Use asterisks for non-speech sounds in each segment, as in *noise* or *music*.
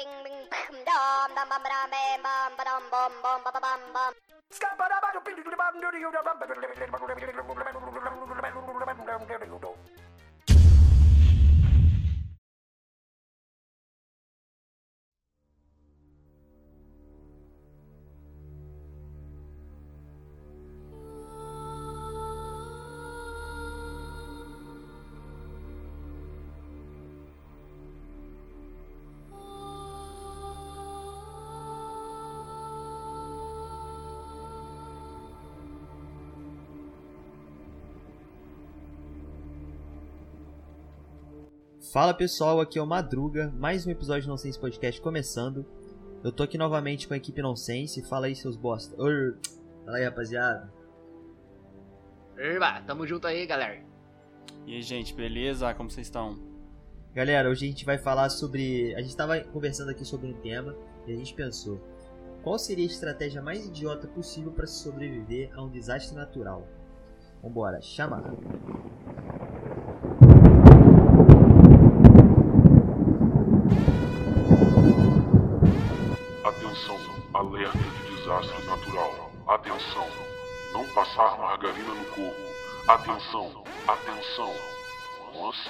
Bing, bing, Fala pessoal, aqui é o Madruga, mais um episódio de Nonsense Podcast começando. Eu tô aqui novamente com a equipe Nonsense, fala aí seus bosta. Ur. Fala aí rapaziada. Eba, tamo junto aí, galera. E aí, gente, beleza? Como vocês estão? Galera, hoje a gente vai falar sobre. A gente tava conversando aqui sobre um tema e a gente pensou: qual seria a estratégia mais idiota possível para se sobreviver a um desastre natural? Vambora, chamar. Desastre natural. Atenção, não passar margarina no corpo. Atenção, atenção. Lance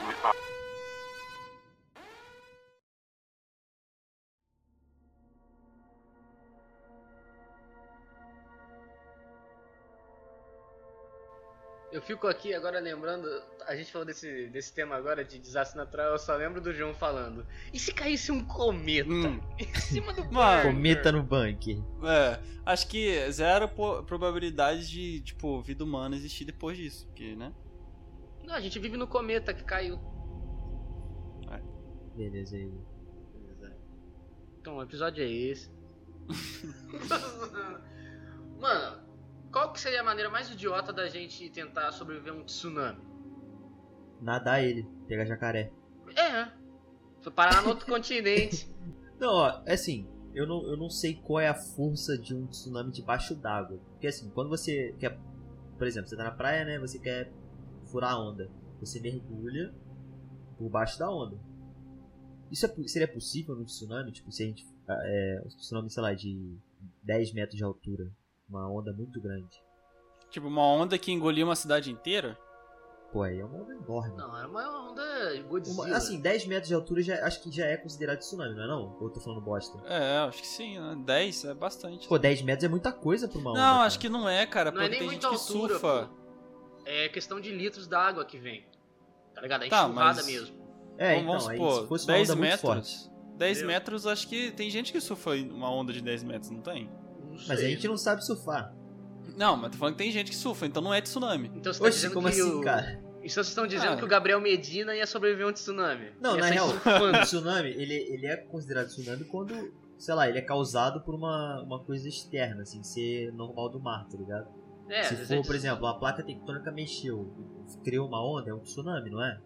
Eu fico aqui agora lembrando, a gente falou desse, desse tema agora de desastre natural, eu só lembro do João falando. E se caísse um cometa Hum. *laughs* em cima do Mano, bunker? Cometa no bunker. É, acho que zero probabilidade de, tipo, vida humana existir depois disso, porque, né? Não, a gente vive no cometa que caiu. Beleza aí. Então, o episódio é esse. *laughs* Mano, qual que seria a maneira mais idiota da gente tentar sobreviver a um tsunami? Nadar ele, pegar jacaré. É, foi parar no outro *laughs* continente. Não, ó, é assim, eu não, eu não sei qual é a força de um tsunami debaixo d'água. Porque assim, quando você quer. Por exemplo, você tá na praia, né? Você quer furar a onda. Você mergulha por baixo da onda. Isso é seria possível no tsunami? Tipo, se a gente. ah, É, um tsunami, sei lá, de 10 metros de altura. Uma onda muito grande. Tipo, uma onda que engoliu uma cidade inteira? Pô, aí é uma onda enorme. Não, era uma onda Godzilla. Uma- assim, 10 metros de altura já, acho que já é considerado tsunami, não é não? Ou eu tô falando bosta? É, acho que sim, né? 10 é bastante. Pô, 10 metros é muita coisa pra uma onda. não, cara. acho que não é, cara, não é porque nem tem gente muita que altura, surfa. pô. É questão de litros d'água que vem. Tá ligado? É Tá, mas- mesmo. É, Então, então, vamos aí supor, se fosse uma 10 onda muito metros. forte. 10 Entendeu? metros, acho que tem gente que surfa uma onda de 10 metros, não tem? Mas a gente não sabe surfar. Não, mas tô falando que tem gente que surfa, então não é tsunami. Então você tá Oxe, dizendo como que assim, o... cara? Então vocês estão dizendo Ah. que o Gabriel Medina ia sobreviver a um tsunami. Não, Ia na real, o tsunami, ele, ele é considerado tsunami quando, sei lá, ele é causado por uma, uma coisa externa, assim, ser normal do mar, tá ligado? É, Se for, é por exemplo, a placa tectônica mexeu, criou uma onda, é um tsunami, não é?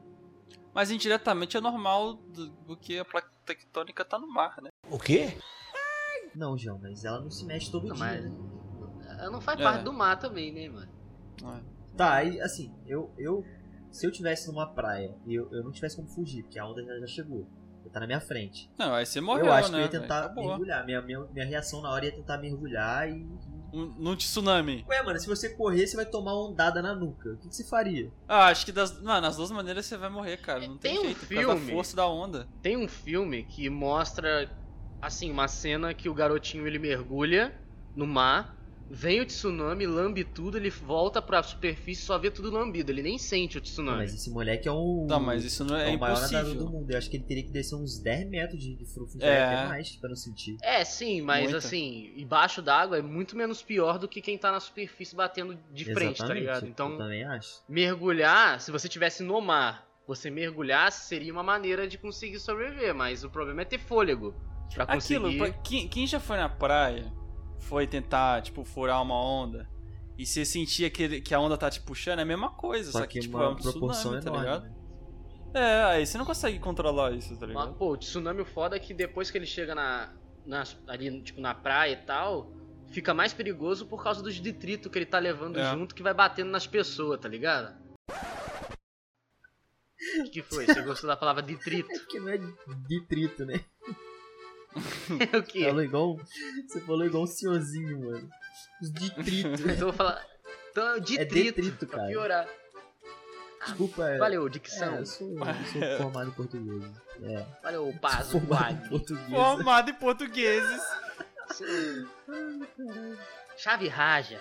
Mas indiretamente é normal do, porque a placa tectônica tá no mar, né? O quê? Não, João, mas ela não se mexe todo Não, dia, mas- né? Ela não faz É. parte do mar também, né, mano? É. Tá, aí, assim, eu, eu, se eu tivesse numa praia e eu, eu não tivesse como fugir, porque a onda já, já chegou, tá na minha frente. Não, aí você morreu, eu acho né? que eu ia velho? tentar mergulhar. Minha, minha, minha reação na hora ia tentar mergulhar e. Um- Num tsunami. Ué, mano, se você correr, você vai tomar uma ondada na nuca. O que, que você faria? Ah, acho que das, mano, nas duas maneiras você vai morrer, cara. Não tem, Tem um jeito, por causa da filme- força da onda. Tem um filme que mostra, assim, uma cena que o garotinho ele mergulha no mar, vem o tsunami, lambe tudo, ele volta pra superfície e só vê tudo lambido. Ele nem sente o tsunami. Mas esse moleque é um. Não, mas isso não é, é o maior nadador do impossível. mundo. Eu acho que ele teria que descer uns 10 metros de, de frufo, É. até mais, pra não sentir. É, sim, mas Muita. assim, embaixo d'água é muito menos pior do que quem tá na superfície batendo de frente, tá Exatamente, ligado? Eu Então, também acho. mergulhar, se você tivesse no mar, você mergulhasse seria uma maneira de conseguir sobreviver, mas o problema é ter fôlego pra conseguir. Aquilo, pra- quem, quem já foi na praia, foi tentar, tipo, furar uma onda, e você sentia que, que a onda tá te puxando, é a mesma coisa, só, Só que, que tipo, uma é um proporção tsunami, tá enorme. ligado? né? É, aí você não consegue controlar isso, tá Mas, ligado? pô, o tsunami o foda é que depois que ele chega na, na- ali, tipo, na praia e tal, fica mais perigoso por causa dos detritos que ele tá levando É. junto que vai batendo nas pessoas, tá ligado? O que foi? Você gostou da palavra *laughs* detrito? É porque não é detrito, né? *laughs* o quê? Falou igual, você falou igual um senhorzinho, mano. Os detritos. *laughs* Então eu vou falar. Então é o ditrito, detrito, pra cara. piorar. Desculpa, é. Valeu, É, dicção. eu sou, eu sou *laughs* formado em português. É. Valeu, Pazo, Sou formado em português. Formado em portugueses. Chave raja.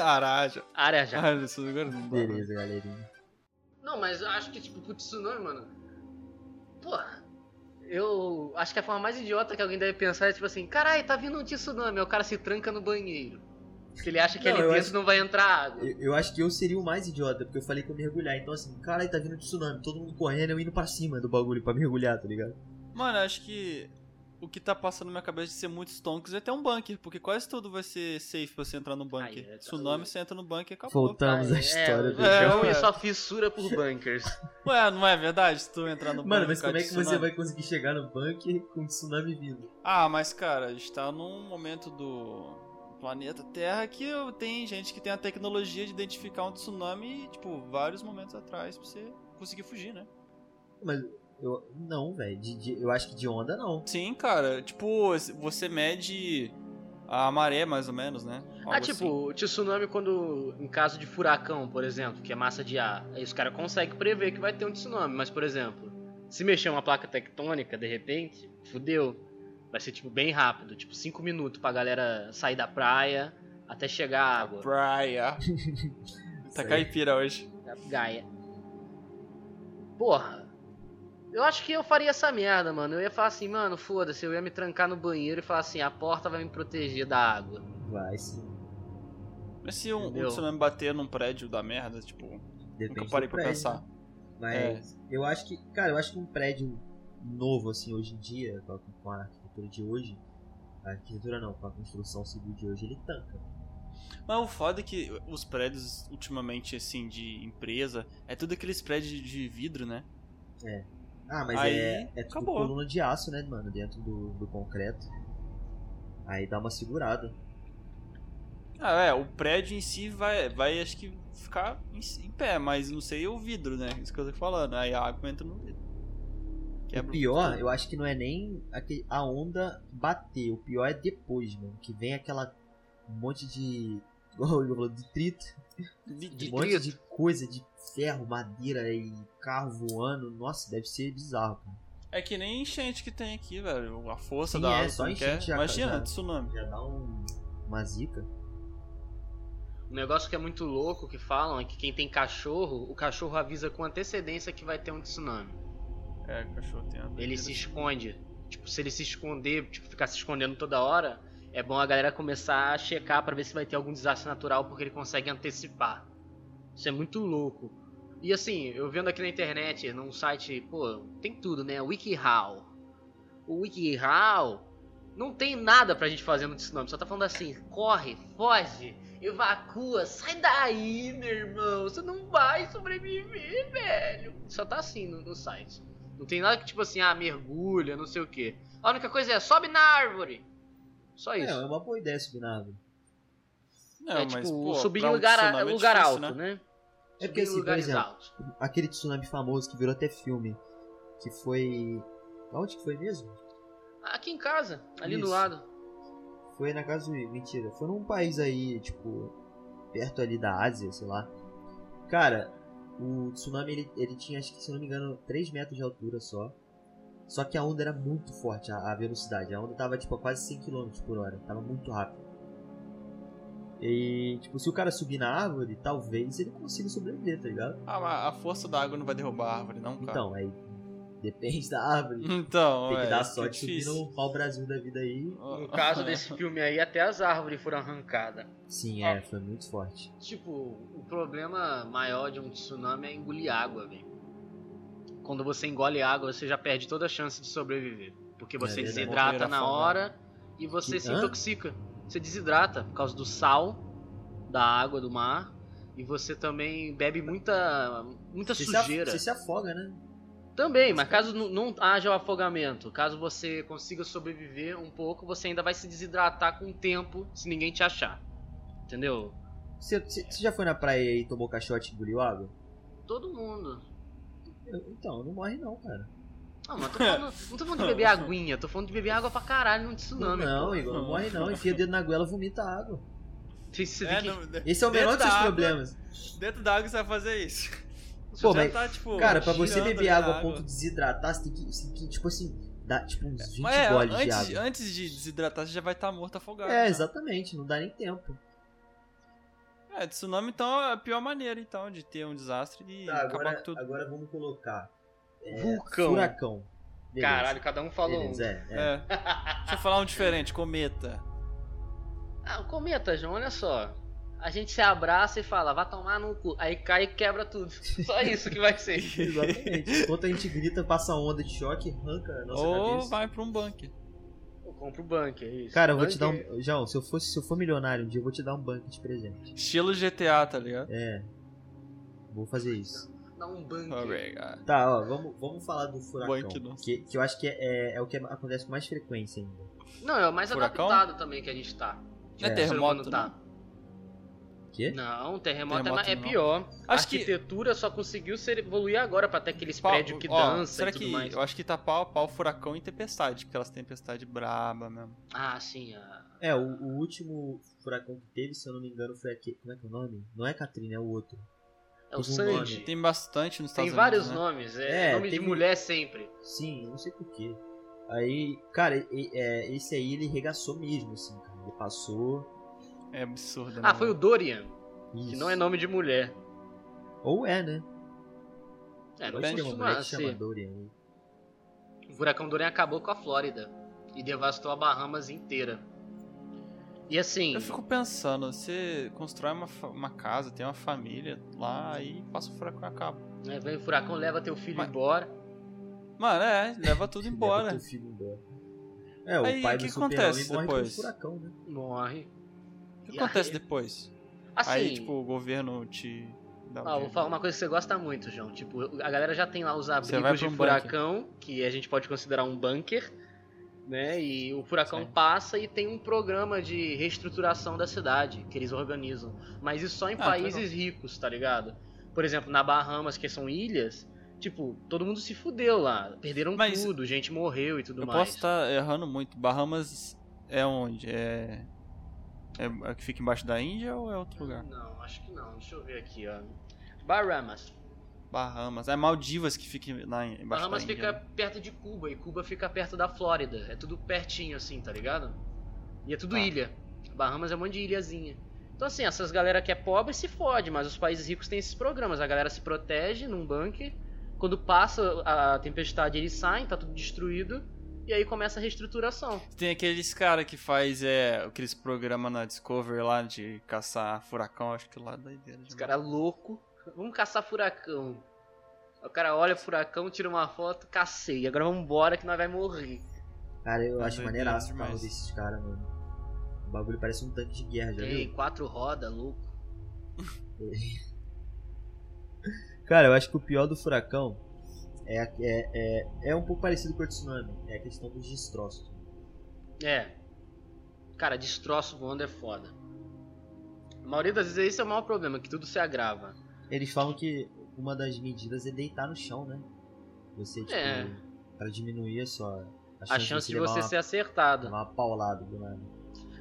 Araja. Área já. Ah, isso agora não. Beleza, galerinha. Não, mas eu acho que, tipo, pro tsunami, mano. Porra. Eu acho que a forma mais idiota que alguém deve pensar é tipo assim: caralho, tá vindo um tsunami. Aí o cara se tranca no banheiro. Porque ele acha que Não, ali dentro acho- não vai entrar água. Eu, eu acho que eu seria o mais idiota, porque eu falei que eu mergulhar. Então, assim, caralho, tá vindo tsunami. Todo mundo correndo, eu indo pra cima do bagulho pra mergulhar, tá ligado? Mano, acho que o que tá passando na minha cabeça de ser muitos tonks é ter um bunker, porque quase tudo vai ser safe pra você entrar no bunker. Aí, é, Tsunami, você entra no bunker e acabou. Voltamos à história é, do É, João ué. e sua fissura por bunkers. *laughs* Ué, não é verdade? Se tu entrar no bunker. Mano, mas como é que você vai conseguir chegar no bunker com tsunami vindo? Ah, mas cara, a gente tá num momento do planeta Terra que tem gente que tem a tecnologia de identificar um tsunami, tipo, vários momentos atrás pra você conseguir fugir, né? Mas eu. Não, velho. Eu acho que de onda não. Sim, cara, tipo, você mede a maré mais ou menos, né? Ah, Algo tipo, assim. o tsunami quando, em caso de furacão, por exemplo, que é massa de ar, aí os caras conseguem prever que vai ter um tsunami, mas, por exemplo, se mexer uma placa tectônica, de repente, fudeu. Vai ser, tipo, bem rápido, tipo, 5 minutos pra galera sair da praia até chegar a água. Praia. *laughs* tá caipira hoje. Da Gaia. Porra. Eu acho que eu faria essa merda, mano. Eu ia falar assim, mano, foda-se, eu ia me trancar no banheiro e falar assim, a porta vai me proteger da água. Vai sim. Mas se um, um tsunami bater num prédio da merda, tipo, Depende nunca parei do pra pensar. Mas eu acho que. Cara, eu acho que um prédio novo, assim, hoje em dia, com a, arquitetura de hoje. A arquitetura não, com a construção civil de hoje, ele tanca. Mas o foda é que os prédios, ultimamente, assim, de empresa, é tudo aqueles prédios de vidro, né? Ah, mas Aí, é, é tudo acabou. coluna de aço, né, mano? Dentro do, do concreto. Aí dá uma segurada. Ah, é, o prédio em si vai, vai acho que ficar em, em pé, mas não sei o vidro, né? Isso que eu tô falando. Aí a água entra no vidro. o pior, eu acho que não é nem a onda bater. O pior é depois, mano. Que vem aquela um monte de. *laughs* Falou, detrito. De um monte de coisa de ferro, madeira e carro voando. Nossa, deve ser bizarro, cara. É que nem enchente que tem aqui, velho. A força Sim, da é, água. só como que enchente já- Imagina, já- tsunami. Já dá um, uma zica. Um negócio que é muito louco que falam é que quem tem cachorro, o cachorro avisa com antecedência que vai ter um tsunami. É, o cachorro tem uma Ele se esconde. Tipo, se ele se esconder, tipo, ficar se escondendo toda hora, é bom a galera começar a checar pra ver se vai ter algum desastre natural, porque ele consegue antecipar. Isso é muito louco. E assim, eu vendo aqui na internet, num site, pô, tem tudo, né? WikiHow. O WikiHow não tem nada pra gente fazer no tsunami, só tá falando assim, corre, foge, evacua, sai daí, meu irmão, você não vai sobreviver, velho. Só tá assim no, no site. Não tem nada que tipo assim, ah, mergulha, não sei o que. A única coisa é, sobe na árvore. Só É, isso. é uma boa ideia subir na árvore. Não, é mas, tipo, pô, subir em um lugar, é lugar difícil, alto, né? É porque, assim, por lugares exemplo, altos. Aquele tsunami famoso que virou até filme. Que foi. Onde que foi mesmo? Aqui em casa, ali do Isso. lado. Foi na casa do. Mentira. Foi num país aí, tipo. Perto ali da Ásia, sei lá. Cara, o tsunami ele, ele tinha, acho que se eu não me engano, 3 metros de altura só. Só que a onda era muito forte, a, a velocidade. A onda tava tipo a quase 100 km por hora. Tava muito rápido. E, tipo, se o cara subir na árvore, talvez ele consiga sobreviver, tá ligado? Ah, mas a força da água não vai derrubar a árvore, não, cara. Então, aí. Depende da árvore. Então, Tem que é, dar isso sorte é subir no pau-brasil da vida aí. No caso desse *laughs* filme aí, até as árvores foram arrancadas. Sim, é, foi muito forte. Tipo, o problema maior de um tsunami é engolir água, velho. Quando você engole água, você já perde toda a chance de sobreviver. Porque você É desidrata na hora e você Que- se hã? intoxica. Você desidrata por causa do sal da água do mar. E você também bebe muita, muita Você se, sujeira. você se afoga, né? Também, mas caso não, haja o afogamento, caso você consiga sobreviver um pouco, você ainda vai se desidratar com o tempo se ninguém te achar. Entendeu? Você- você já foi na praia e tomou caixote e engoliu água? Todo mundo. Então, não morre não, cara. Não, mas tô falando, *laughs* não tô falando de beber aguinha, tô falando de beber água pra caralho num tsunami. não, pô. Igor, não morre não. Enfia o dedo na goela, vomita água. Você É, não- Esse é o menor dos seus água- problemas. Dentro da água você vai fazer isso. Você Pô, mas, tá, tipo, Cara, pra você beber na água a ponto de desidratar, você tem que, você tem que tipo assim, dar tipo uns 20 Mas é, goles de antes, água. antes de desidratar, você já vai estar morto afogado. É, já. exatamente, não dá nem tempo. É, tsunami então é a pior maneira então de ter um desastre e Tá, acabar agora, com tudo. agora vamos colocar. é, Vulcão. Furacão. Beleza. Caralho, cada um falou um. Beleza, é, é. É. Deixa eu falar um diferente, cometa. Ah, o cometa, João, olha só. A gente se abraça e fala, vai tomar no cu. Aí cai e quebra tudo. *laughs* Só isso que vai ser. Exatamente. Enquanto a gente grita, passa onda de choque, arranca a nossa Ou cabeça. vai pra um bunker. Eu compro o bunker, é isso. Cara, eu vou te dar Bunker. um. João, se eu, fosse, se eu for milionário um dia, eu vou te dar um banco de presente. Estilo GTA, tá ligado? É. Vou fazer isso. Dá um bunker. Obrigado. Tá, ó, vamos, vamos falar do furacão. Banco não. Que, que eu acho que é, é, é o que acontece com mais frequência ainda. Não, é o mais Furacão? adaptado também que a gente tá. É É. Terremoto, tá. Não? Quê? Não, terremoto, Terremoto é, é pior. a Acho que- arquitetura só conseguiu ser evoluir agora pra ter aqueles Pau- prédios que ó, dançam será e tudo que, mais. Eu acho que tá pau a pau furacão e tempestade, porque elas têm tempestade braba mesmo. Ah, sim. a- É, o, o último furacão que teve, se eu não me engano, foi aquele. Como é que é o nome? Não é Katrina, é o outro. É o Sandy. Tem bastante nos Tem Estados vários Unidos, né? nomes. É, É, nome de teve- mulher sempre. Sim, não sei porquê. Aí, cara, e- é, esse aí ele regaçou mesmo, assim, cara. Ele passou. É absurdo. Ah, né? foi o Dorian, Isso. que não é nome de mulher. Ou é, né? É, não ser uma que chama ser. Dorian. né? O furacão Dorian acabou com a Flórida e devastou a Bahamas inteira. E assim, Eu fico pensando, você constrói uma, uma casa, tem uma família lá e passa o furacão e acaba. né, vem o furacão, leva teu filho Mas- embora. Mano, é, leva tudo *laughs* Leva embora. teu filho embora. É, o Aí, pai o que do super acontece morre depois? furacão, né? Morre. O que E acontece aí- depois? Assim, Aí, tipo, o governo te dá um ó, vou falar uma coisa que você gosta muito, João. Tipo, a galera já tem lá os abrigos de um furacão, que a gente pode considerar um bunker, né? E o furacão Certo. passa e tem um programa de reestruturação da cidade que eles organizam. Mas isso só em Ah, países ricos, tá ligado? Por exemplo, na Bahamas, que são ilhas, tipo, todo mundo se fudeu lá. Perderam Mas tudo, gente morreu e tudo Eu mais. posso estar errando muito. Bahamas é onde? É... é. é que fica embaixo da Índia ou é outro lugar? Não, acho que não. Deixa eu ver aqui, ó. Bahamas. Bahamas. É Maldivas que fica lá em- embaixo Bahamas da Índia. fica né? perto de Cuba e Cuba fica perto da Flórida. É tudo pertinho assim, tá ligado? E é tudo Tá. ilha. Bahamas é um monte de ilhazinha. Então assim, essas galera que é pobre se fode, mas os países ricos têm esses programas. A galera se protege num bunker. Quando passa a tempestade, eles saem, tá tudo destruído. E aí começa a reestruturação. Tem aqueles cara que faz é, aqueles programas na Discovery lá de caçar furacão, acho que lá da ideia. Os caras louco. Vamos caçar furacão. O cara olha o furacão, tira uma foto, cacei. Agora vamos embora que nós vai morrer. Cara, eu Tá acho maneiraço o carro desses caras, mano. O bagulho parece um tanque de guerra, já Tem viu? quatro rodas, louco. *laughs* Cara, eu acho que o pior do furacão é, é, é, é um pouco parecido com o tsunami. É a questão dos destroços. É. Cara, destroço voando é foda. A maioria das vezes esse é o maior problema, que tudo se agrava. Eles falam que uma das medidas é deitar no chão, né? Você, tipo, É. pra diminuir a sua... A chance de você uma, ser acertado. uma paulada do nada.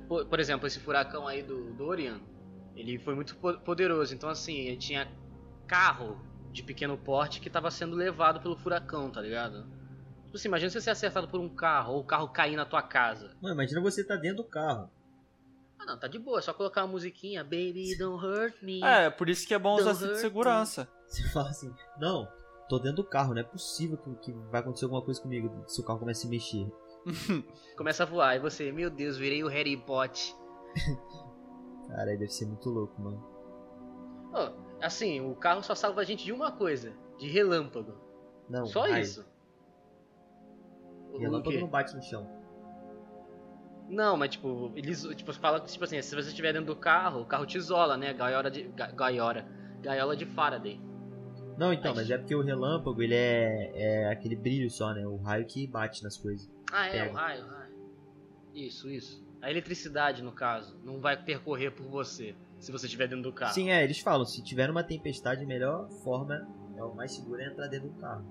Por, por exemplo, esse furacão aí do Dorian, ele foi muito po- poderoso. Então, assim, ele tinha carro de pequeno porte que tava sendo levado pelo furacão, tá ligado? Tipo assim, imagina você ser acertado por um carro, ou o carro cair na tua casa. Mano, imagina você tá dentro do carro. Ah, não, tá de boa, é só colocar uma musiquinha, Baby, don't hurt me. É, por isso que é bom usar cinto de segurança. Você fala assim, não, tô dentro do carro, não é possível que, que vai acontecer alguma coisa comigo se o carro começa a se mexer. *laughs* Começa a voar, e você, meu Deus, virei o Harry Potter. *laughs* Cara, aí deve ser muito louco, mano. Ó, assim, o carro só salva a gente de uma coisa, de relâmpago. Não, só raio. isso. Relâmpago não bate no chão. Não, mas tipo, eles tipo, falam que tipo assim, se você estiver dentro do carro, o carro te isola, né? Gaiola de. ga- Gaiola. Gaiola de Faraday. Não, então, Mas- mas é porque o relâmpago, ele é, é aquele brilho só, né? O raio que bate nas coisas. Ah, é, Pega. o raio, o raio. Isso, isso. A eletricidade, no caso, não vai percorrer por você se você estiver dentro do carro. Sim, é, eles falam, se tiver uma tempestade, a melhor forma, é o mais seguro é entrar dentro do carro.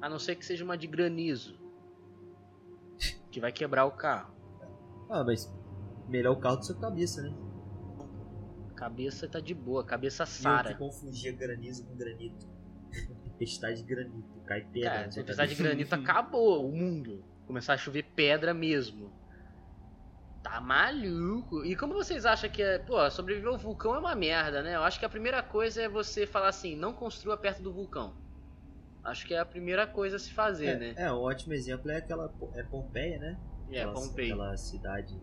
A não ser que seja uma de granizo. Que vai quebrar o carro. Ah, mas melhor o carro do sua cabeça, né? Cabeça tá de boa, cabeça eu Sara. que confundia granizo com granito. *laughs* Tempestade de granito, cai pedra. Cara, sua precisar de granito, *laughs* acabou o mundo. Começar a chover pedra mesmo. Tá maluco. E como vocês acham que é. Pô, sobreviver ao vulcão é uma merda, né? Eu acho que a primeira coisa é você falar assim: não construa perto do vulcão. Acho que é a primeira coisa a se fazer, né? É, é, um ótimo exemplo é aquela é Pompeia, né? É, aquela, Pompei. Aquela cidade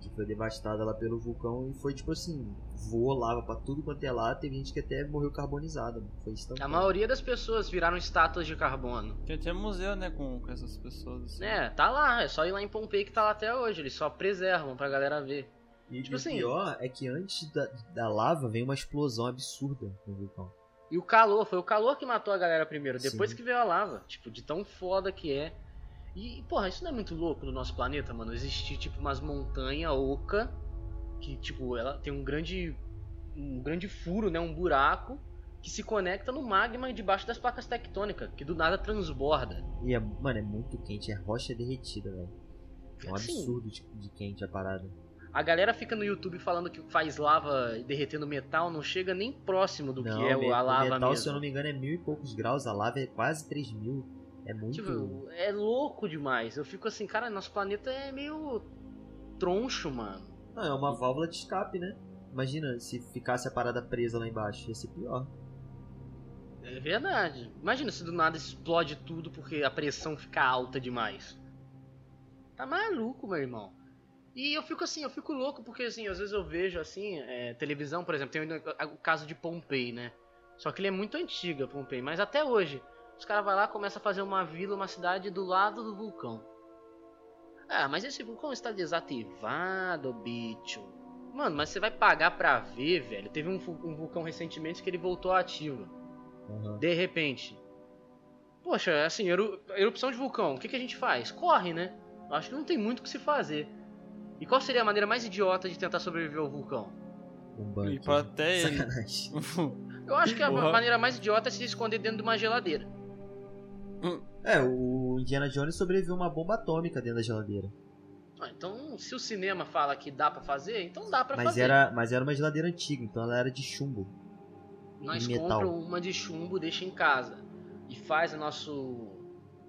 que foi devastada lá pelo vulcão e foi tipo assim, voou lava pra tudo quanto é lá, teve gente que até morreu carbonizada, foi A maioria das pessoas viraram estátuas de carbono. Tem até museu, né, com, com essas pessoas. Assim. É, tá lá, é só ir lá em Pompei que tá lá até hoje. Eles só preservam pra galera ver. E, tipo e assim- o pior é que antes da, da lava vem uma explosão absurda no vulcão. E o calor, foi o calor que matou a galera primeiro, depois Sim. que veio a lava. Tipo, de tão foda que é. E, porra, isso não é muito louco no nosso planeta, mano? Existir, tipo, umas montanhas oca, que, tipo, ela tem um grande. um grande furo, né? Um buraco, que se conecta no magma debaixo das placas tectônicas, que do nada transborda. E é, mano, é muito quente, é rocha derretida, velho. É um Assim, absurdo de, de quente a parada. A galera fica no YouTube falando que faz lava derretendo metal, não chega nem próximo do não, que é o- a lava metal, mesmo. se eu não me engano, é mil e poucos graus, a lava é quase 3 mil. É muito. Tipo, é louco demais. Eu fico assim, cara, nosso planeta é meio troncho, mano. Não, é uma válvula de escape, né? Imagina se ficasse a parada presa lá embaixo, ia ser pior. É verdade. Imagina se do nada explode tudo porque a pressão fica alta demais. Tá maluco, meu irmão. E eu fico assim, eu fico louco porque assim, às vezes eu vejo assim, é, televisão, por exemplo, tem o, caso de Pompei, né? Só que ele é muito antiga, Pompei, mas até hoje, os caras vão lá e começam a fazer uma vila, uma cidade do lado do vulcão. Ah, mas esse vulcão está desativado, bicho. Mano, mas você vai pagar pra ver, velho. Teve um, um vulcão recentemente que ele voltou ativo. Aham. De repente. Poxa, assim, eru- erupção de vulcão, o que, que a gente faz? Corre, né? Acho que não tem muito o que se fazer. E qual seria a maneira mais idiota de tentar sobreviver ao vulcão? Um banco. E pra até ele. *laughs* Eu acho que a Porra. maneira mais idiota é se esconder dentro de uma geladeira. É, o Indiana Jones sobreviveu uma bomba atômica dentro da geladeira. Ah, então, se o cinema fala que dá pra fazer, então dá pra Mas fazer. era, mas era uma geladeira antiga, então ela era de chumbo. Nós compramos uma de chumbo, deixa em casa. E faz a nosso.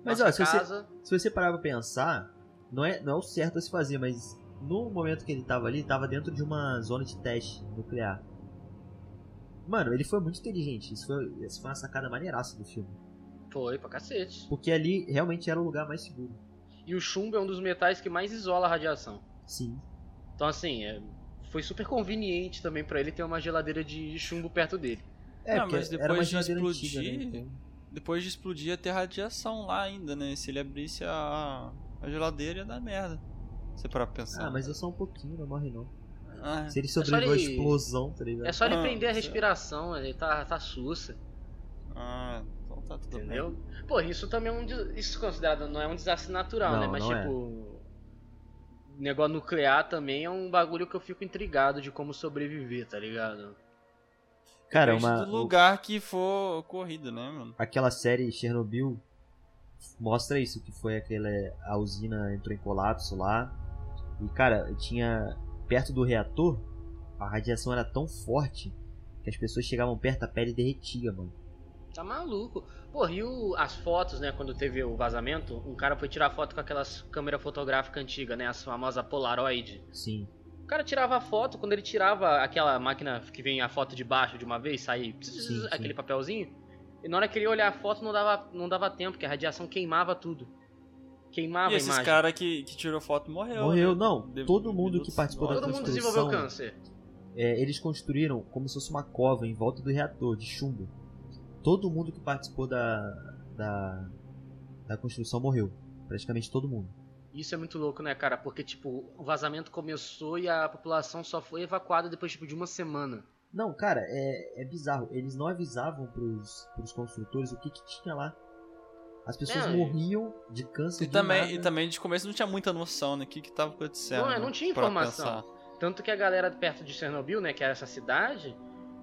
Mas, ó, se você- casa. Se você parar pra pensar, não é, não é o certo a se fazer, mas no momento que ele tava ali, tava dentro de uma zona de teste nuclear. Mano, ele foi muito inteligente. Isso foi, isso foi uma sacada maneiraça do filme. Foi pra cacete. Porque ali realmente era o lugar mais seguro. E o chumbo é um dos metais que mais isola a radiação. Sim. Então, assim, é, foi super conveniente também pra ele ter uma geladeira de chumbo perto dele. É, Ah, mas era uma depois de explodir, antiga, né? Então- Depois de explodir ia ter radiação lá ainda, né? Se ele abrisse a, a geladeira ia dar merda. Você para pensar. Ah, mas é só um pouquinho, não morre não. Ah, Se ele só sobreviveu à ele- explosão, tá ligado? É só ele Ah, prender a respiração, ele tá, tá sussa, ah, tá tudo entendeu? bem. Pô, isso também é um. Isso considerado não é um desastre natural, Não, né? Mas não é. tipo. Negócio nuclear também é um bagulho que eu fico intrigado de como sobreviver, tá ligado? Cara, Depende uma, do lugar que for ocorrido, né, mano? aquela série Chernobyl mostra isso, que foi aquela a usina entrou em colapso lá. E cara, tinha perto do reator, a radiação era tão forte que as pessoas chegavam perto, a pele derretia, mano. Tá maluco. Porra, e o- as fotos, né, quando teve o vazamento, um cara foi tirar foto com aquelas câmera fotográfica antiga, né, as famosas Polaroid. Sim. O cara tirava a foto, quando ele tirava aquela máquina que vem a foto de baixo de uma vez, sair Sim, sim. aquele papelzinho, e na hora que ele ia olhar a foto não dava, não dava tempo, porque a radiação queimava tudo. Queimava E a esses imagem. caras que, que tirou foto morreu. Morreu, né? não. De- Todo mundo minutos que participou da Todo mundo construção- desenvolveu câncer. É, eles construíram como se fosse uma cova em volta do reator de chumbo. Todo mundo que participou da, da, da construção morreu. Praticamente todo mundo. Isso é muito louco, né, cara? Porque, tipo, o vazamento começou e a população só foi evacuada depois, tipo, de uma semana. Não, cara, é, é bizarro. Eles não avisavam pros, pros construtores o que, que tinha lá. As pessoas Não, morriam de câncer E do também, nada. e também de começo não tinha muita noção, né? O que que tava acontecendo. Não, é, né, não tinha pra informação. pensar. Tanto que a galera perto de Chernobyl, né, que era essa cidade,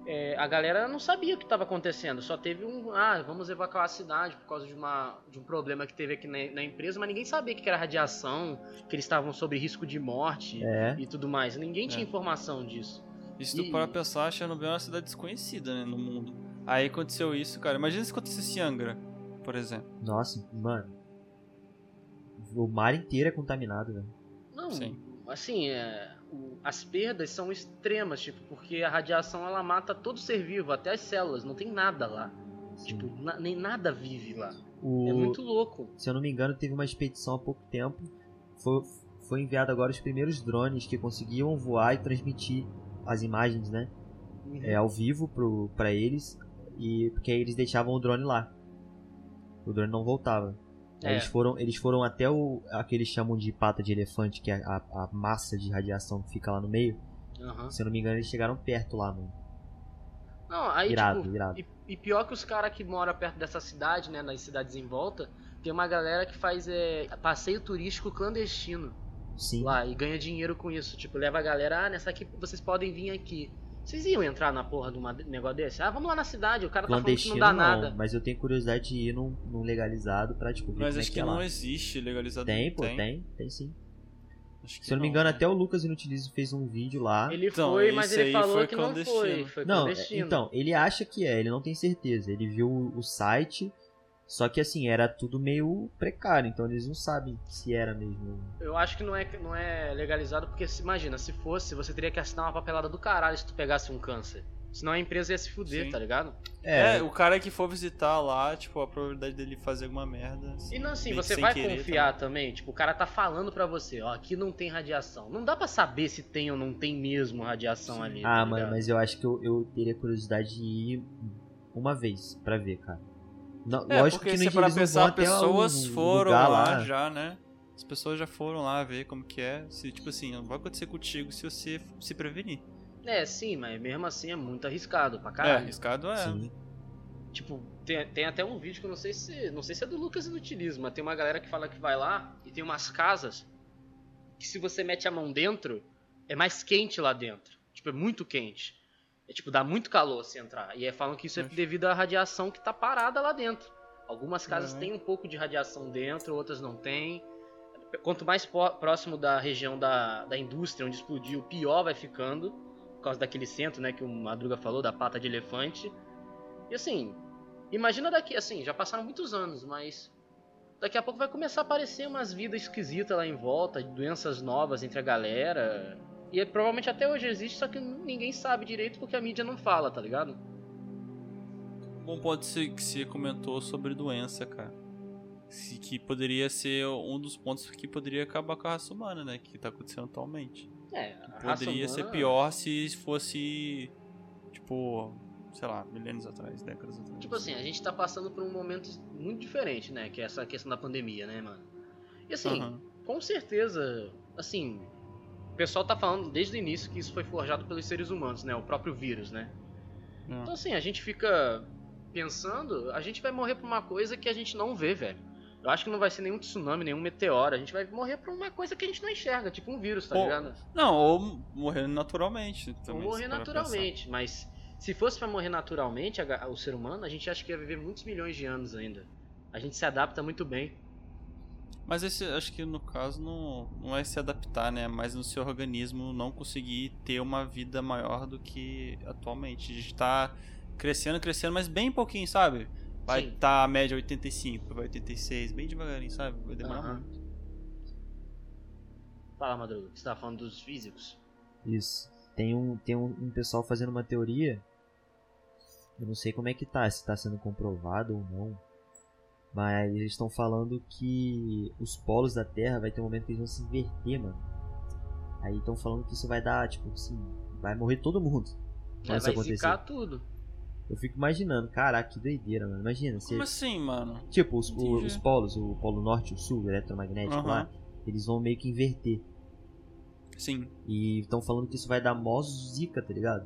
é, a galera não sabia o que estava acontecendo. Só teve um. Ah, vamos evacuar a cidade por causa de, uma, de um problema que teve aqui na, na empresa, mas ninguém sabia que era radiação, que eles estavam sob risco de morte É. e tudo mais. Ninguém tinha É. informação disso. E se tu E- parar pra pensar, Chernobyl é uma cidade desconhecida, né, no mundo. Aí aconteceu isso, cara. Imagina se acontecesse em Angra, por exemplo. Nossa, mano. O mar inteiro é contaminado, velho. Não, Sim. assim, é, o- as perdas são extremas, tipo, porque a radiação ela mata todo ser vivo, até as células, não tem nada lá. Tipo, na- nem nada vive lá. O- É muito louco. Se eu não me engano, teve uma expedição há pouco tempo. Foi, foi enviado agora os primeiros drones que conseguiam voar e transmitir as imagens, né? É, ao vivo pro, pra eles. E porque aí eles deixavam o drone lá. O drone não voltava. É. Eles foram, eles foram até o a que eles chamam de pata de elefante, que é a, a massa de radiação que fica lá no meio. Aham. Se eu não me engano, eles chegaram perto lá, mano. Não, aí, Irado, tipo, irado. E, e pior que os caras que moram perto dessa cidade, né, nas cidades em volta, tem uma galera que faz é, passeio turístico clandestino Sim. lá e ganha dinheiro com isso. Tipo, leva a galera, ah, nessa aqui vocês podem vir aqui. Vocês iam entrar na porra de um negócio desse? Ah, vamos lá na cidade, o cara tá falando que Clandestino não dá não, nada. mas eu tenho curiosidade de ir num, num legalizado pra, tipo, ver Mas como acho é que, que é não lá. existe legalizado. Tem, pô, tem. tem, tem sim. Acho que Se eu não me engano, né? até o Lucas Inutilizo fez um vídeo lá. Ele Então, foi, mas ele falou foi que não foi. Foi Não, é- clandestino. então, ele acha que é, ele não tem certeza. Ele viu o site, só que assim, era tudo meio precário, então eles não sabem se era mesmo. Eu acho que não é, não é legalizado porque, se, imagina, se fosse, você teria que assinar uma papelada do caralho se tu pegasse um câncer. Senão a empresa ia se fuder, Sim. tá ligado? É, o cara que for visitar lá, tipo, a probabilidade dele fazer alguma merda. assim, E não assim, você vai querer confiar também. Tipo, o cara tá falando pra você, ó, aqui não tem radiação. Não dá pra saber se tem ou não tem mesmo radiação Sim. ali. ah, tá mano, mas eu acho que eu, eu teria curiosidade de ir uma vez pra ver, cara. Não, É, lógico porque que no se para pensar, até pessoas foram lugar lá, já, né? As pessoas já foram lá ver como que é. Se, tipo assim, não vai acontecer contigo se você se prevenir. É, sim, mas mesmo assim é muito arriscado pra É, caralho. arriscado é. Sim. Tipo, tem, tem até um vídeo que eu não sei se. Não sei se é do Lucas Inutilismo, mas tem uma galera que fala que vai lá e tem umas casas que se você mete a mão dentro, é mais quente lá dentro. Tipo, é muito quente. É tipo, dá muito calor se entrar. E aí falam que isso é devido à radiação que tá parada lá dentro. Algumas casas Uhum. têm um pouco de radiação dentro, outras não têm. Quanto mais próximo da região da, da indústria onde explodiu, pior vai ficando. Por causa daquele centro, né, que o Madruga falou, da pata de elefante. E assim, imagina daqui, assim, já passaram muitos anos, mas daqui a pouco vai começar a aparecer umas vidas esquisitas lá em volta, doenças novas entre a galera. E é- provavelmente até hoje existe, só que ninguém sabe direito porque a mídia não fala, tá ligado? Bom ponto se- que você comentou sobre doença, cara. Se- Que poderia ser um dos pontos que poderia acabar com a raça humana, né? Que tá acontecendo atualmente. É, a raça Poderia ser humana- pior se fosse, tipo, sei lá, milênios atrás, décadas atrás. Tipo assim, a gente tá passando por um momento muito diferente, né? Que é essa questão da pandemia, né, mano? E assim, Aham. com certeza, assim, o pessoal tá falando desde o início que isso foi forjado pelos seres humanos, né? O próprio vírus, né? É. Então assim, a gente fica pensando, a gente vai morrer por uma coisa que a gente não vê, velho. Eu acho que não vai ser nenhum tsunami, nenhum meteoro. A gente vai morrer por uma coisa que a gente não enxerga, tipo um vírus, tá Ou- ligado? Não, ou morrer naturalmente. Ou Também, morrer parar pra naturalmente, mas se fosse pra morrer naturalmente, o ser humano, a gente acha que ia viver muitos milhões de anos ainda. A gente se adapta muito bem. Mas esse, acho que no caso não, não é se adaptar, né? Mas no seu organismo não conseguir ter uma vida maior do que atualmente. A gente tá crescendo, crescendo, mas bem pouquinho, sabe? Vai estar tá a média 85, vai 86, bem devagarinho, sabe? Vai demorar Aham. muito. Fala, Madruga, você tava falando dos físicos. Isso. Tem um, tem um, um pessoal fazendo uma teoria. Eu não sei como é que tá, se tá sendo comprovado ou não. Mas eles estão falando que os polos da Terra vai ter um momento que eles vão se inverter, mano. Aí estão falando que isso vai dar, tipo assim, vai morrer todo mundo. É, vai acontecer. zicar tudo. Eu fico imaginando, caraca, que doideira, mano. Imagina, Como assim, mano? tipo, os, o- os polos, o polo norte e o sul, o eletromagnético Aham. lá, eles vão meio que inverter. Sim. E estão falando que isso vai dar mó zica, tá ligado?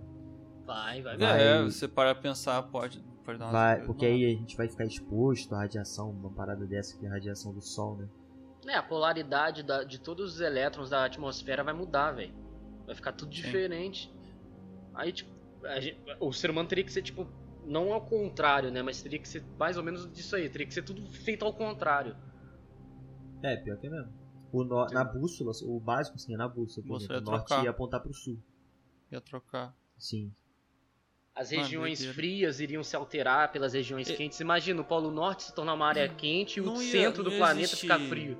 Vai, vai, vai. Vai. É, você para pensar, pode, pode dar uma Vai, zica, porque não. aí a gente vai ficar exposto à radiação, uma parada dessa que é a radiação do sol, né? É, a polaridade da- de todos os elétrons da atmosfera vai mudar, velho. Vai ficar tudo Sim. diferente. Aí, tipo, a gente- o ser humano teria que ser, tipo, não ao contrário, né? Mas teria que ser mais ou menos disso aí. Teria que ser tudo feito ao contrário. É, pior que é mesmo. O no- na bússola, o básico, assim, é na bússola. Por Bússola exemplo, é o norte trocar. ia apontar pro sul. Ia trocar. Sim. As Mano, regiões doideira. frias iriam se alterar pelas regiões E- quentes. Imagina o Polo Norte se tornar uma área quente e o ia- centro do planeta existir- ficar frio.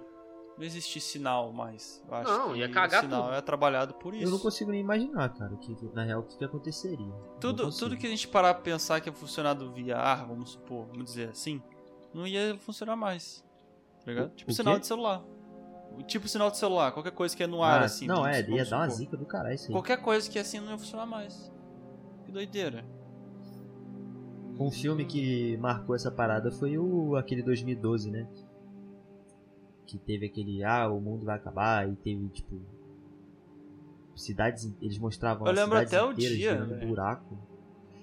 Não existir sinal mais. Eu acho Não, que ia cagar o sinal tudo. é trabalhado por isso. Eu não consigo nem imaginar, cara, o que, na real, o que, que aconteceria. Tudo, tudo que a gente parar pra pensar que ia funcionar do VR, vamos supor, vamos dizer assim, não ia funcionar mais. Tá ligado? O- tipo o sinal quê? de celular. Tipo sinal de celular, qualquer coisa que é no ar, Ah, assim. Não, é, ia vamos dar uma supor. zica do caralho isso aí. Qualquer coisa que é assim não ia funcionar mais. Que doideira. Um filme que marcou essa parada foi o aquele 2012, né? Que teve aquele, ah, o mundo vai acabar e teve, tipo. Cidades. Eles mostravam Eu lembro até o dia, velho. buraco.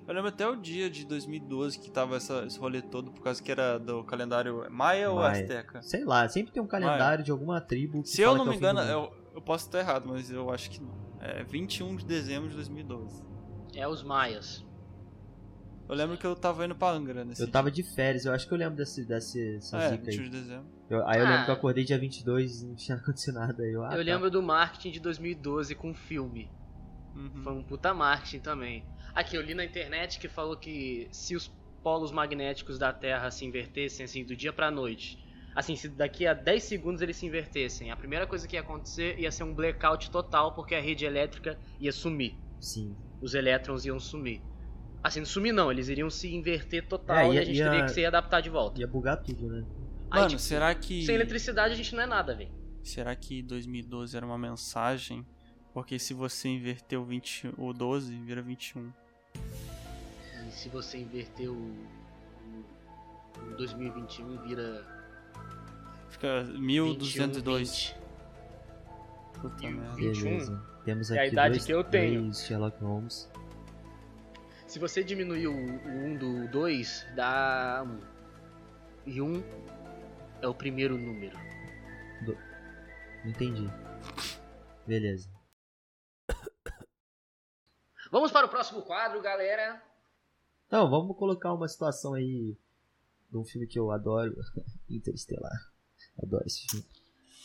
Eu lembro até o dia de 2012 que tava essa, esse rolê todo, por causa que era do calendário Maia ou Maia. Azteca? Sei lá, sempre tem um calendário de alguma tribo. Que Se eu não é me engano, eu, eu posso estar errado, mas eu acho que não. É 21 de dezembro de 2012. É os maias. Eu lembro que eu tava indo pra Angra nesse Eu tava de férias, eu acho que eu lembro desse, desse, dessa dia. É, zica 21 aí. de dezembro. Eu- aí eu lembro Ah. que eu acordei dia 22 e não tinha *laughs* acontecido nada. Aí eu, ah, Eu tá. lembro do marketing de 2012 com filme. Uhum. Foi um puta marketing também. Aqui, eu li na internet que falou que se os polos magnéticos da Terra se invertessem, assim, do dia pra noite, assim, se daqui a 10 segundos eles se invertessem, a primeira coisa que ia acontecer ia ser um blackout total, porque a rede elétrica ia sumir. Sim. Os elétrons iam sumir. Assim, não sumir não, eles iriam se inverter total É, e ia- a gente ia- teria que se adaptar de volta. Ia bugar tudo, né? Aí, Mano, tipo, será que. Sem eletricidade a gente não é nada, velho. Será que 2012 era uma mensagem? Porque se você inverter o, 20, o 12, vira 21. E se você inverter o, o, o 2021 vira Fica 21, 1202. 20. Puta E merda. 21 Beleza. Temos é a aqui idade dois, que eu tenho. Sherlock Holmes. Se você diminuir o, o 1 do 2, dá 1. E 1 é o primeiro número. Não entendi. Beleza. Vamos para o próximo quadro, galera. Então, vamos colocar uma situação aí de um filme que eu adoro, *laughs* Interestelar. Adoro esse filme.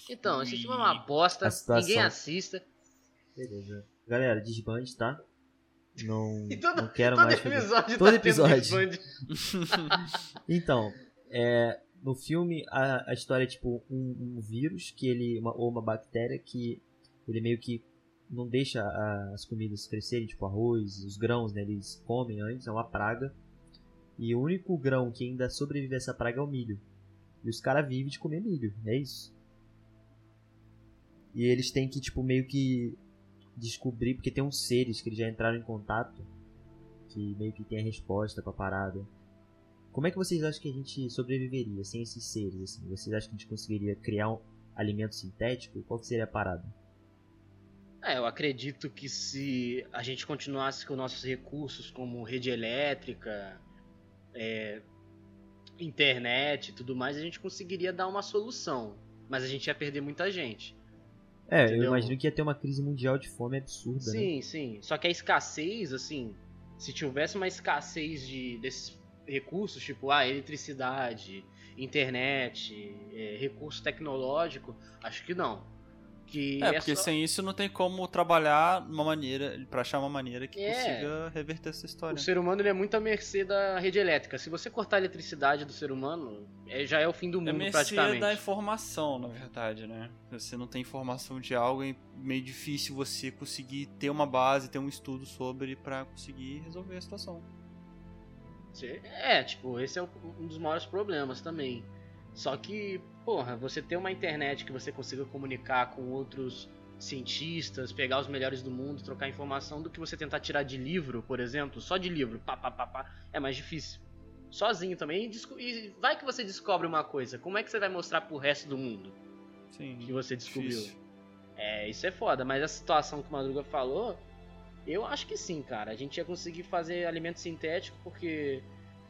Então, esse filme é uma bosta, situação. ninguém assista. Beleza. Galera, desbande, tá? Não, todo- não quero Todo mais episódio Todo tá episódio. *laughs* Então, é, no filme a, a história é tipo um, um vírus que ele uma, ou uma bactéria que ele meio que não deixa a- as comidas crescerem, tipo arroz, os grãos, né? Eles comem antes, é uma praga. E o único grão que ainda sobrevive a essa praga é o milho. E os caras vivem de comer milho, é isso. E eles têm que, tipo, meio que descobrir, porque tem uns seres que eles já entraram em contato, que meio que tem a resposta pra parada. Como é que vocês acham que a gente sobreviveria sem esses seres? Assim? Vocês acham que a gente conseguiria criar um alimento sintético? Qual seria a parada? É, eu acredito que se a gente continuasse com nossos recursos como rede elétrica, é, internet e tudo mais, a gente conseguiria dar uma solução. Mas a gente ia perder muita gente. É, eu Entendeu? imagino que ia ter uma crise mundial de fome absurda, né? Sim, sim. Só que a escassez, assim, se tivesse uma escassez de, desses recursos, tipo, ah, eletricidade, internet, é, recurso tecnológico, acho que não. Que É, porque só- sem isso não tem como trabalhar uma maneira, pra achar uma maneira que É. consiga reverter essa O história. ser humano ele é muito à mercê da rede elétrica. Se você cortar a eletricidade do ser humano, é- já é o fim do É mundo mercê praticamente. da informação, na verdade, né? Você não tem informação de algo, é meio difícil você conseguir ter uma base, ter um estudo sobre pra conseguir resolver a situação. É, tipo, esse é um dos maiores problemas também. Só que, porra, você ter uma internet que você consiga comunicar com outros cientistas, pegar os melhores do mundo, trocar informação, do que você tentar tirar de livro, por exemplo, só de livro, pá, pá, pá, pá, é mais difícil. Sozinho também. E, e vai que você descobre uma coisa, como é que você vai mostrar pro resto do mundo Sim. que você descobriu? difícil. É, isso é foda, mas a situação que o Madruga falou, eu acho que sim, cara. A gente ia conseguir fazer alimento sintético porque.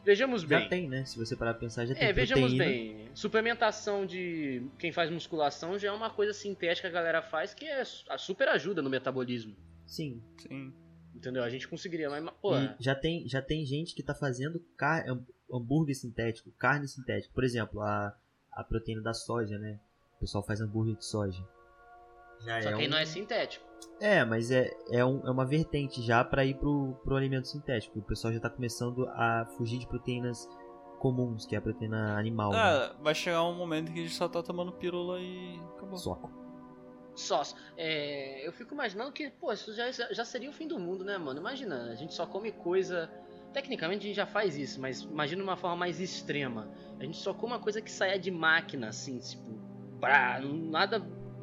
Vejamos Já bem. tem, né? Se você parar pra pensar, já tem É, vejamos proteína. bem. Suplementação de quem faz musculação já é uma coisa sintética que a galera faz que é a super ajuda no metabolismo. Sim. Sim. Entendeu? A gente conseguiria, mas, pô. E já tem, já tem gente que tá fazendo car ham- hambúrguer sintético, carne sintética. Por exemplo, a, a proteína da soja, né? O pessoal faz hambúrguer de soja. Já Só é que aí um- não é sintético. É, mas é, é, um- é uma vertente já pra ir pro, pro alimento sintético. O pessoal já tá começando a fugir de proteínas comuns, que é a proteína animal. né? Ah, vai chegar um momento que a gente só tá tomando pílula e acabou. Soco. Sócio. É, eu fico imaginando que, pô, isso já, já seria o fim do mundo, né, mano? Imagina, a gente só come coisa. Tecnicamente a gente já faz isso, mas imagina uma forma mais extrema. A gente só come uma coisa que saia de máquina, assim, tipo. Pra, nada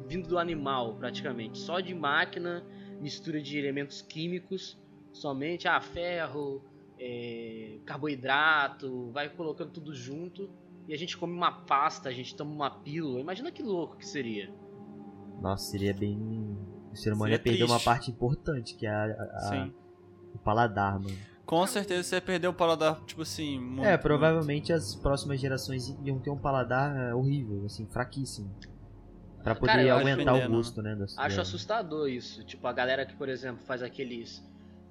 vindo do animal, praticamente. Só de máquina, mistura de elementos químicos, somente, ah, ferro, é, carboidrato, vai colocando tudo junto. E a gente come uma pasta, a gente toma uma pílula. Imagina que louco que seria. Nossa, seria bem. O ser humano Seria ia perder uma parte importante, que é a, a- o paladar, mano. Com certeza você ia perder o paladar, tipo assim. Muito, É, provavelmente as próximas gerações iam ter um paladar é, horrível, assim, fraquíssimo. Pra poder Cara, acho aumentar o gosto, né? das- Acho assustador isso. Tipo, a galera que, por exemplo, faz aqueles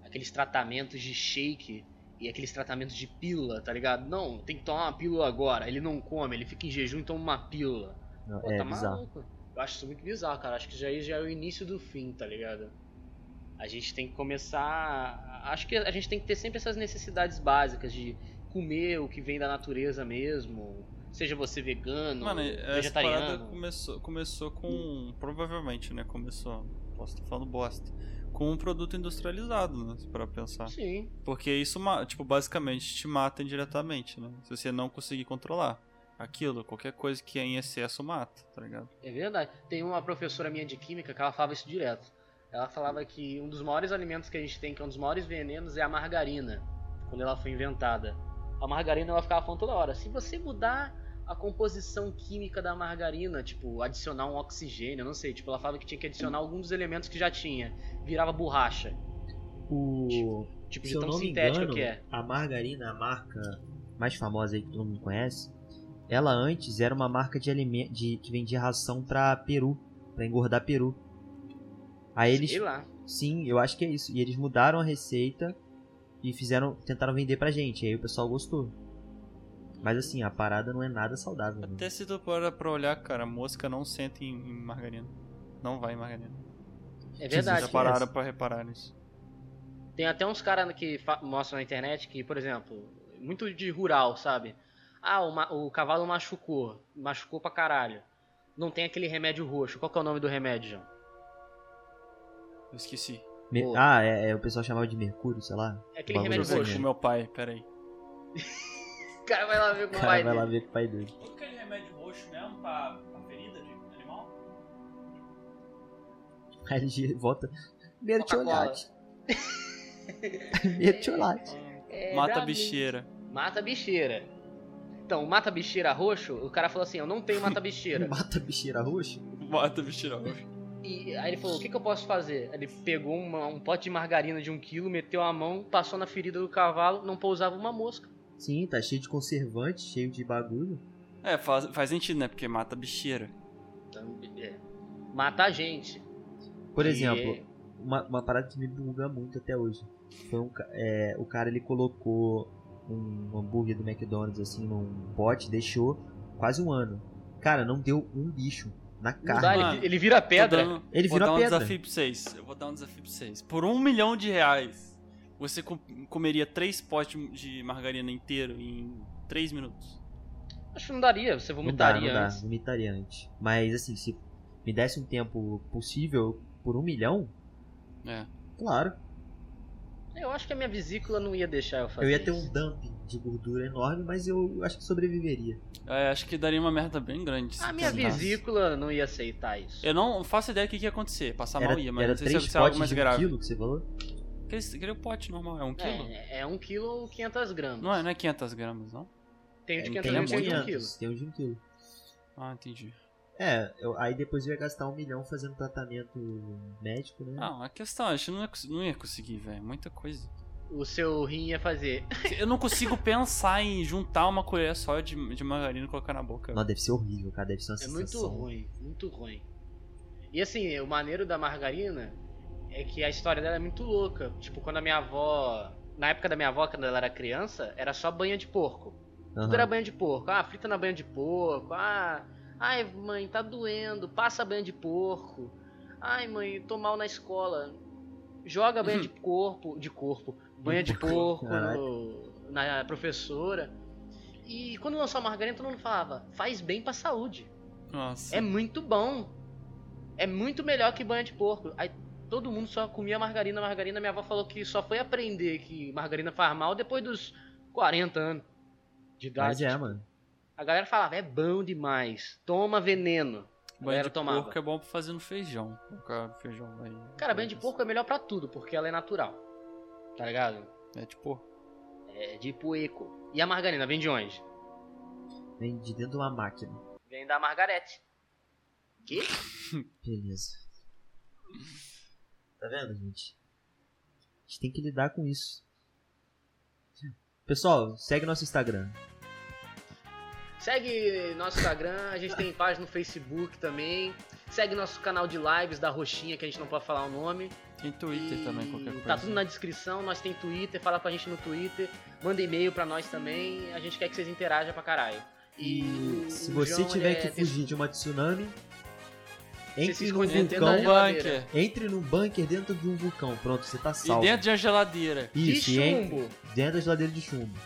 aqueles tratamentos de shake e aqueles tratamentos de pílula, tá ligado? Não, tem que tomar uma pílula agora. Ele não come, ele fica em jejum e toma uma pílula. Não, Pô, é tá bizarro. maluco. Eu acho isso muito bizarro, cara. Acho que já, já é o início do fim, tá ligado? A gente tem que começar. Acho que a gente tem que ter sempre essas necessidades básicas de comer o que vem da natureza mesmo. Seja você vegano, Mano, essa vegetariano. começou, começou com. Provavelmente, né? Começou. Posso estar falando bosta. Com um produto industrializado, né? Pra pensar. Sim. Porque isso, tipo, basicamente te mata indiretamente, né? Se você não conseguir controlar aquilo, qualquer coisa que é em excesso mata, tá ligado? É verdade. Tem uma professora minha de química que ela falava isso direto. Ela falava que um dos maiores alimentos que a gente tem, que é um dos maiores venenos, é a margarina, quando ela foi inventada. A margarina ela ficava falando toda hora, se você mudar a composição química da margarina, tipo, adicionar um oxigênio, não sei, tipo, ela falava que tinha que adicionar algum dos elementos que já tinha, virava borracha. O... Tipo, Se de tão sintética engano, que é. a margarina, a marca mais famosa aí que todo mundo conhece, ela antes era uma marca de alimento de, que vendia ração pra peru, pra engordar peru. Aí eles, Sei lá. sim, eu acho que é isso. E eles mudaram a receita e fizeram, tentaram vender pra gente. Aí o pessoal gostou. Mas assim, a parada não é nada saudável. né? Até se tu para pra olhar, cara, mosca não senta em, em margarina. Não vai em margarina. É verdade. Já pararam pra reparar nisso. Tem até uns caras que mostram na internet que, por exemplo, muito de rural, sabe? Ah, o, ma- o cavalo machucou. Machucou pra caralho. Não tem aquele remédio roxo. Qual que é o nome do remédio, João? Eu esqueci. Me- Pô. Ah, é, é, o pessoal chamava de mercúrio, sei lá. É aquele remédio ver roxo. meu pai, peraí. *laughs* O cara vai lá ver O com o cara pai vai lá dele. ver com o pai dele. Aquele remédio roxo mesmo pra, pra ferida de animal? Aí ele volta. Mertiolate. Mertiolate. É, Mata a bicheira. Mata a bicheira. Então, o mata bicheira roxo, o cara falou assim, eu não tenho mata bicheira. *laughs* Mata bicheira roxa? Mata bicheira roxa. E aí ele falou, o que, que eu posso fazer? Ele pegou uma- um pote de margarina de um quilo, meteu a mão, passou na ferida do cavalo, não pousava uma mosca. Sim, tá cheio de conservante, cheio de bagulho. É, faz, faz sentido, né? Porque mata bicheira. Então, é, mata a gente. Por E- exemplo, uma, uma parada que me buga muito até hoje. Foi um, é, o cara ele colocou um hambúrguer do McDonald's assim num pote, deixou quase um ano. Cara, não deu um bicho na carne. dá, ele, Mano, ele vira pedra. Vou dar, um- Ele vou vira dar um pedra. desafio pra vocês. Eu vou dar um desafio pra vocês. Por um milhão de reais, você com- comeria três potes de margarina inteiro em três minutos. Acho que não daria, você Não dá, vomitaria não dá, antes. vomitaria antes. Mas assim, se me desse um tempo possível por um milhão, É. claro. Eu acho que a minha vesícula não ia deixar eu fazer Eu ia ter isso. um dumping de gordura enorme, mas eu acho que sobreviveria. É, acho que daria uma merda bem grande. A minha tentasse. vesícula não ia aceitar isso. Eu não faço ideia do que, ia acontecer. Passar Era, mal ia, mas era não sei três se é algo potes mais de um grave. quilo que você falou? Aquele, aquele pote normal, é um quilo? É, é 1 kg ou 500 gramas. Não, é, não é 500 gramas, não? Tem o de Tem 500 é gramas e tem o de 1 500, kg. tem um de um quilo. Ah, entendi. É, eu- aí depois eu ia gastar um milhão fazendo tratamento médico, né? Não, a questão, a gente não ia, não ia conseguir, velho. Muita coisa. O seu rim ia fazer. Eu não consigo *laughs* pensar em juntar uma colher só de, de margarina e colocar na boca. Não, deve ser horrível, cara. Deve ser uma É muito sensação. ruim, muito ruim. E assim, o maneiro da margarina é que a história dela é muito louca. Tipo, quando a minha avó. Na época da minha avó, quando ela era criança, era só banha de porco. Tudo Aham. era banha de porco. Ah, frita na banha de porco. Ah, ai, mãe, tá doendo. Passa banha de porco. Ai, mãe, tô mal na escola. Joga banha de corpo. De corpo. Banha de porco no- na professora. E quando lançou a margarina, todo mundo falava: faz bem pra saúde. Nossa. É muito bom. É muito melhor que banha de porco. Aí todo mundo só comia margarina, margarina. Minha avó falou que só foi aprender que margarina faz mal depois dos 40 anos de Mas idade. é, mano. A galera falava, é bom demais. Toma veneno. A Banho galera de tomava. porco é bom pra fazer no feijão. Colocar feijão aí. Cara, banho de porco é melhor pra tudo, porque ela é natural. Tá ligado? É de porco. É de pueco. E a margarina vem de onde? Vem de dentro de uma máquina. Vem da Margarete. Que? *laughs* Beleza. Tá vendo, gente? A gente tem que lidar com isso. Pessoal, segue nosso Instagram. Segue nosso Instagram, a gente tem página no Facebook também. Segue nosso canal de lives da Roxinha, que a gente não pode falar o nome. Tem Twitter E também, qualquer coisa. Tá tudo na descrição, nós tem Twitter, fala com a gente no Twitter, manda e-mail pra nós também, a gente quer que vocês interajam pra caralho. E o- se você João, tiver ele que é fugir de uma tsunami, entre num dentro vulcão, da geladeira. bunker. entre num bunker dentro de um vulcão. Pronto, você tá E salvo. dentro de uma geladeira. Isso, de e chumbo. dentro da geladeira de chumbo.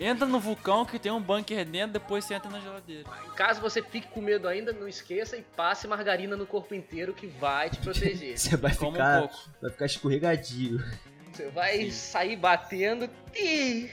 Entra no vulcão que tem um bunker dentro, depois você entra na geladeira. Caso você fique com medo ainda, não esqueça e passe margarina no corpo inteiro que vai te proteger. *laughs* Você vai Como um ficar, pouco. vai ficar escorregadio. Você vai Sim. sair batendo. Ih,